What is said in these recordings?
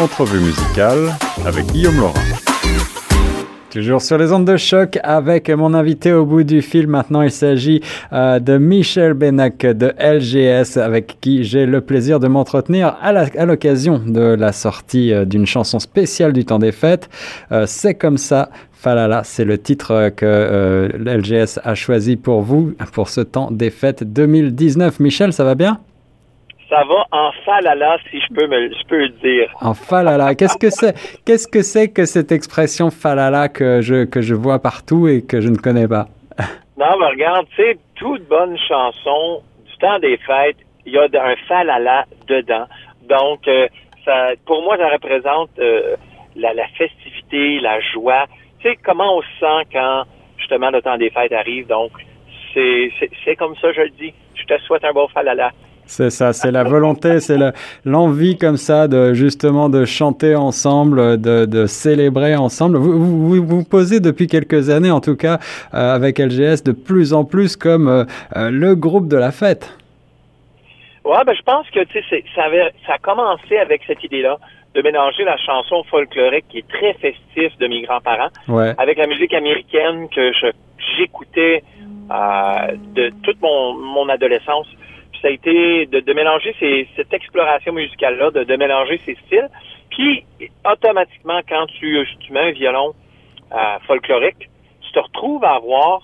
entrevue musicale avec Guillaume Laurent. Toujours sur les ondes de choc avec mon invité au bout du fil. Maintenant, il s'agit euh, de Michel Benac de LGS avec qui j'ai le plaisir de m'entretenir à l'occasion de la sortie euh, d'une chanson spéciale du temps des fêtes. Euh, c'est comme ça. Falala, c'est le titre que LGS a choisi pour vous pour ce temps des fêtes 2019. Michel, ça va bien? Ça va en falala, si je peux, me, je peux le dire. En falala. Qu'est-ce que c'est Qu'est-ce que c'est que cette expression falala que je, que je vois partout et que je ne connais pas? Non, mais regarde, tu sais, toute bonne chanson du temps des fêtes, il y a un falala dedans. Donc, euh, ça, pour moi, ça représente euh, la, la festivité, la joie. Tu sais, comment on se sent quand, justement, le temps des fêtes arrive. Donc, c'est comme ça, je le dis. Je te souhaite un bon falala. C'est ça, c'est la volonté, c'est l'envie comme ça de justement de chanter ensemble, de, de célébrer ensemble. Vous, vous vous, posez depuis quelques années, en tout cas euh, avec LGS, de plus en plus comme euh, euh, le groupe de la fête. Ouais, ben je pense que tu sais, ça, avait, ça a commencé avec cette idée-là de mélanger la chanson folklorique qui est très festive de mes grands-parents avec la musique américaine que j'écoutais de toute mon, mon adolescence ça a été de, mélanger cette exploration musicale-là, de, mélanger ces styles. Puis, automatiquement, quand tu, mets un violon euh, folklorique, tu te retrouves à avoir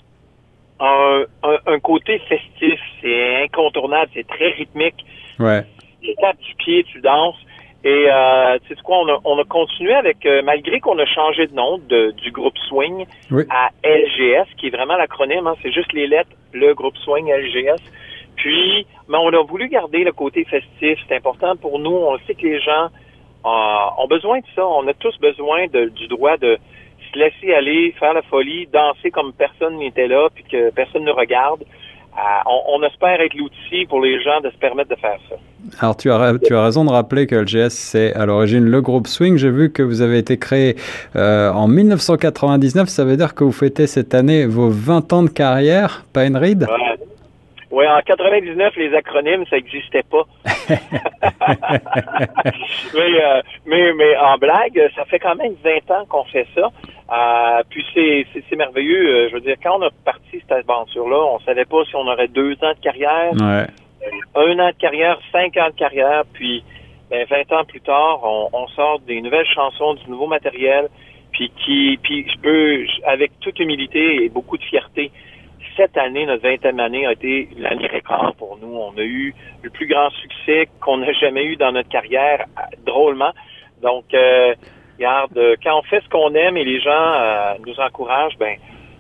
un, côté festif. C'est incontournable, c'est très rythmique. Ouais. Tu tapes du pied, tu danses. Et euh, tu sais quoi, on a, on a continué avec, euh, malgré qu'on a changé de nom du groupe Swing à LGS, qui est vraiment l'acronyme, hein, c'est juste les lettres, le groupe Swing LGS. Puis, mais on a voulu garder le côté festif. C'est important pour nous. On sait que les gens euh, ont besoin de ça. On a tous besoin du droit de se laisser aller, faire la folie, danser comme personne n'était là, puis que personne ne regarde. Euh, on, espère être l'outil pour les gens de se permettre de faire ça. Alors, tu as, tu as raison de rappeler que le GS, c'est à l'origine le groupe Swing. J'ai vu que vous avez été créé euh, en 1999. Ça veut dire que vous fêtez cette année vos 20 ans de carrière, pas une ride? Oui, en 99, les acronymes, ça n'existait pas. Euh, mais, mais, en blague, ça fait quand même 20 ans qu'on fait ça. Euh, puis c'est merveilleux. Euh, je veux dire, quand on a parti cette aventure-là, on savait pas si on aurait deux ans de carrière, un an de carrière, cinq ans de carrière, puis ben, 20 ans plus tard, on, on, sort des nouvelles chansons, du nouveau matériel, puis qui, puis je peux, avec toute humilité et beaucoup de fierté, cette année, notre 20e année, a été l'année record pour nous. On a eu le plus grand succès qu'on n'a jamais eu dans notre carrière, drôlement. Donc, euh, regarde, quand on fait ce qu'on aime et les gens euh, nous encouragent, ben,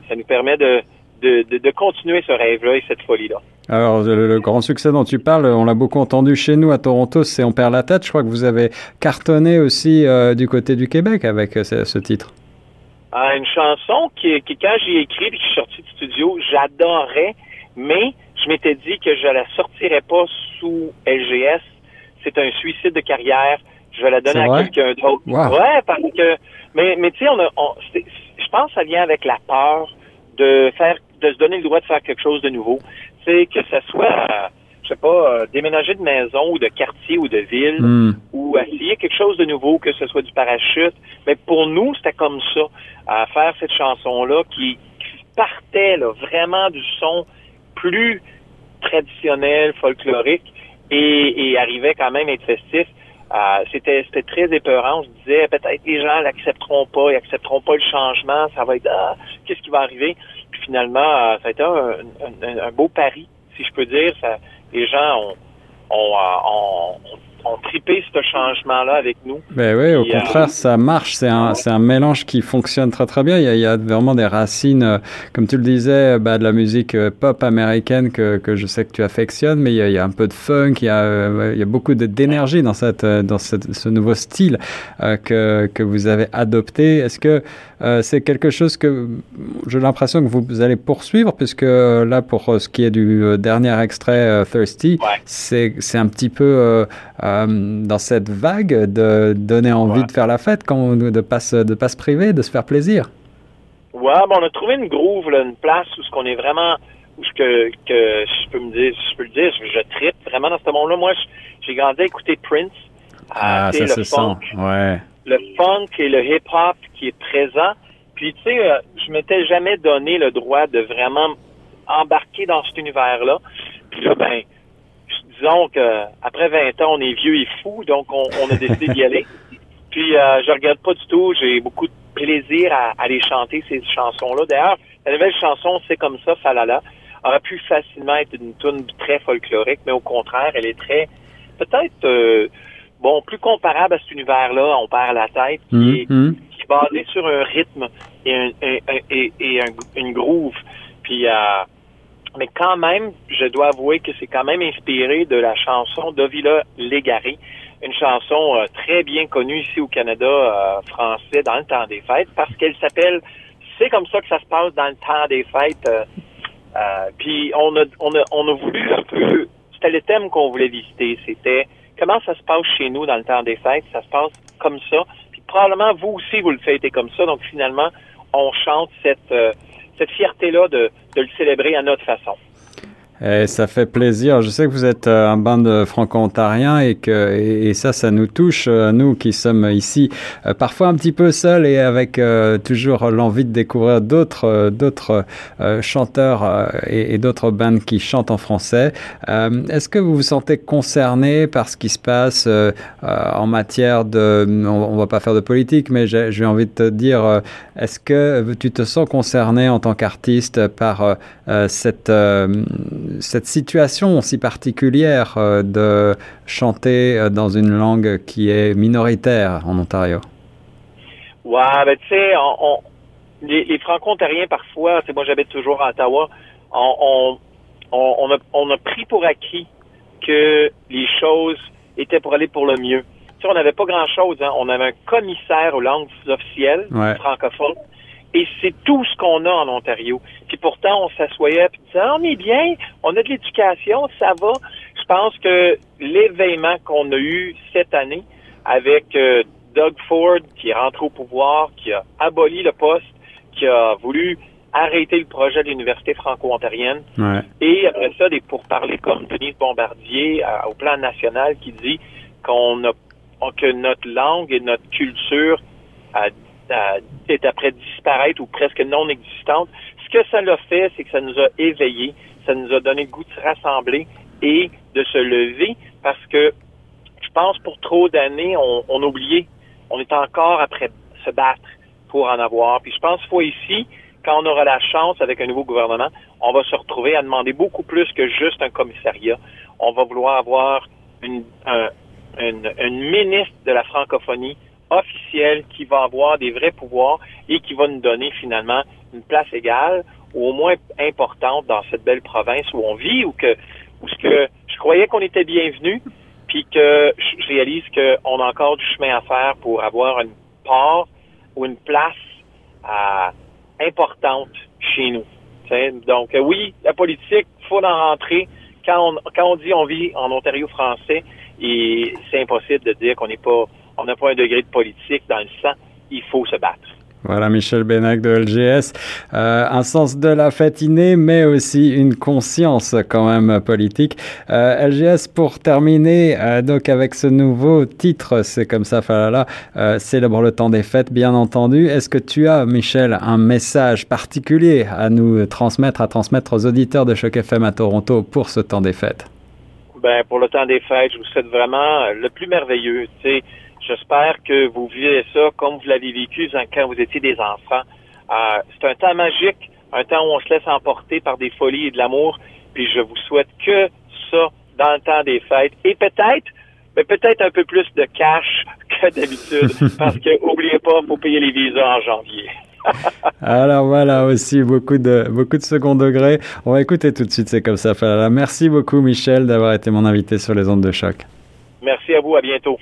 ça nous permet de, de, de, continuer ce rêve-là et cette folie-là. Alors, le, grand succès dont tu parles, on l'a beaucoup entendu chez nous à Toronto, c'est On perd la tête. Je crois que vous avez cartonné aussi euh, du côté du Québec avec ce titre une chanson qui, qui quand j'ai écrit et que je suis sorti du studio, j'adorais, mais je m'étais dit que je la sortirais pas sous LGS. C'est un suicide de carrière. Je vais la donner à quelqu'un d'autre. Ouais, parce que, mais, mais tu sais, on, on je pense que ça vient avec la peur de faire, de se donner le droit de faire quelque chose de nouveau. C'est que ça soit je sais pas, euh, déménager de maison ou de quartier ou de ville hmm. ou essayer quelque chose de nouveau, que ce soit du parachute. Mais pour nous, c'était comme ça, à faire cette chanson-là qui, partait là, vraiment du son plus traditionnel, folklorique et, et arrivait quand même à être festif. Euh, c'était c'était très épeurant. On se disait peut-être les gens l'accepteront pas, ils accepteront pas le changement, ça va être ah, qu'est-ce qui va arriver? Puis finalement, euh, ça a été un, un, beau pari, si je peux dire. Ça, les gens ont, ont, ont, ont tripé ce changement-là avec nous. Ben oui, au contraire, ça marche. C'est un, mélange qui fonctionne très très bien. Il y a, il y a vraiment des racines, euh, comme tu le disais, bah, de la musique euh, pop américaine que, que je sais que tu affectionnes, mais il y a, il y a un peu de funk, il y a, euh, il y a beaucoup d'énergie dans, cette, dans cette, ce nouveau style que, que vous avez adopté. Est-ce que c'est quelque chose que j'ai l'impression que vous allez poursuivre, puisque là, pour ce qui est du dernier extrait, Thirsty, c'est, c'est un petit peu euh, dans cette vague de donner envie de faire la fête, quand de pas se, de pas se priver, de se faire plaisir? Ouais, bon, on a trouvé une groove, une place où ce qu'on est vraiment, où ce que, que je peux me dire, je peux le dire, je, tripe vraiment dans ce monde-là. Moi, j'ai grandi à écouter Prince. Ah, ça se sent, ouais. Le funk et le hip-hop qui est présent. Puis, tu sais, euh, je m'étais jamais donné le droit de vraiment embarquer dans cet univers-là. Puis là, ben, disons que après 20 ans, on est vieux et fou, donc on, a décidé d'y aller. Puis euh, je regarde pas du tout, j'ai beaucoup de plaisir à, aller chanter ces chansons-là. D'ailleurs, la nouvelle chanson, c'est comme ça, Falala, aurait pu facilement être une tune très folklorique, mais au contraire, elle est très, peut-être, euh, bon, plus comparable à cet univers-là, on perd la tête, qui, mmh, est, qui est basé sur un rythme et, un, et, et un, une groove. Puis, euh, mais quand même, je dois avouer que c'est quand même inspiré de la chanson d'Ovila Légaré, une chanson euh, très bien connue ici au Canada euh, français dans le temps des fêtes, parce qu'elle s'appelle C'est comme ça que ça se passe dans le temps des fêtes. Euh, puis on a, on, a, on a voulu un peu, c'était le thème qu'on voulait visiter, c'était comment ça se passe chez nous dans le temps des fêtes, ça se passe comme ça. Puis probablement vous aussi vous le faites comme ça, donc finalement on chante cette cette fierté-là de, de le célébrer à notre façon. Et ça fait plaisir. Je sais que vous êtes euh, un band franco-ontarien et que et, ça, ça nous touche, euh, nous qui sommes ici, euh, parfois un petit peu seuls et avec toujours l'envie de découvrir d'autres d'autres chanteurs et, d'autres bands qui chantent en français. Est-ce que vous vous sentez concerné par ce qui se passe en matière de, on, va pas faire de politique, mais j'ai envie de te dire, est-ce que tu te sens concerné en tant qu'artiste par cette cette situation si particulière euh, de chanter euh, dans une langue qui est minoritaire en Ontario? Ouais, ben tu sais, les, Franco-Ontariens parfois, c'est moi j'habite toujours à Ottawa, on, on, a, on a pris pour acquis que les choses étaient pour aller pour le mieux. Tu sais, on n'avait pas grand-chose. Hein. On avait un commissaire aux langues officielles francophones et c'est tout ce qu'on a en Ontario. Pourtant, on s'assoyait et disait, ah, on est bien, on a de l'éducation, ça va. Je pense que l'événement qu'on a eu cette année avec euh, Doug Ford, qui est rentré au pouvoir, qui a aboli le poste, qui a voulu arrêter le projet de l'Université franco-ontarienne. Et après ça, des pourparlers comme Denis Bombardier euh, au plan national qui dit qu'on a que notre langue et notre culture a est après disparaître ou presque non existante. Que ça l'a fait, c'est que ça nous a éveillés, ça nous a donné le goût de se rassembler et de se lever parce que je pense pour trop d'années, on, on a oublié. On est encore après se battre pour en avoir. Puis je pense qu'il faut ici, quand on aura la chance avec un nouveau gouvernement, on va se retrouver à demander beaucoup plus que juste un commissariat. On va vouloir avoir une, une ministre de la francophonie officiel qui va avoir des vrais pouvoirs et qui va nous donner finalement une place égale ou au moins importante dans cette belle province où on vit ou que où ce que je croyais qu'on était bienvenu puis que je réalise qu'on a encore du chemin à faire pour avoir une part ou une place euh, importante chez nous. Donc euh, oui, la politique, faut en rentrer. Quand on, quand on dit on vit en Ontario français, c'est impossible de dire qu'on n'est pas on n'a pas un degré de politique dans le sang. Il faut se battre. Voilà, Michel Benac de LGS. Euh, un sens de la fête inné, mais aussi une conscience quand même politique. Euh, LGS, pour terminer, euh, donc avec ce nouveau titre, c'est comme ça, Falala, célèbre le temps des fêtes, bien entendu. Est-ce que tu as, Michel, un message particulier à nous transmettre, à transmettre aux auditeurs de Choc FM à Toronto pour ce temps des fêtes? Ben, pour le temps des fêtes, je vous souhaite vraiment le plus merveilleux. Tu sais, J'espère que vous vivez ça comme vous l'avez vécu quand vous étiez des enfants. Euh, c'est un temps magique, un temps où on se laisse emporter par des folies et de l'amour. Puis je vous souhaite que ça dans le temps des fêtes. Et peut-être, mais peut-être un peu plus de cash que d'habitude. parce que oubliez pas, faut payer les visas en janvier. Alors voilà aussi beaucoup de beaucoup de second degré. On va écouter tout de suite, c'est comme ça. Merci beaucoup Michel d'avoir été mon invité sur les ondes de choc. Merci à vous, à bientôt.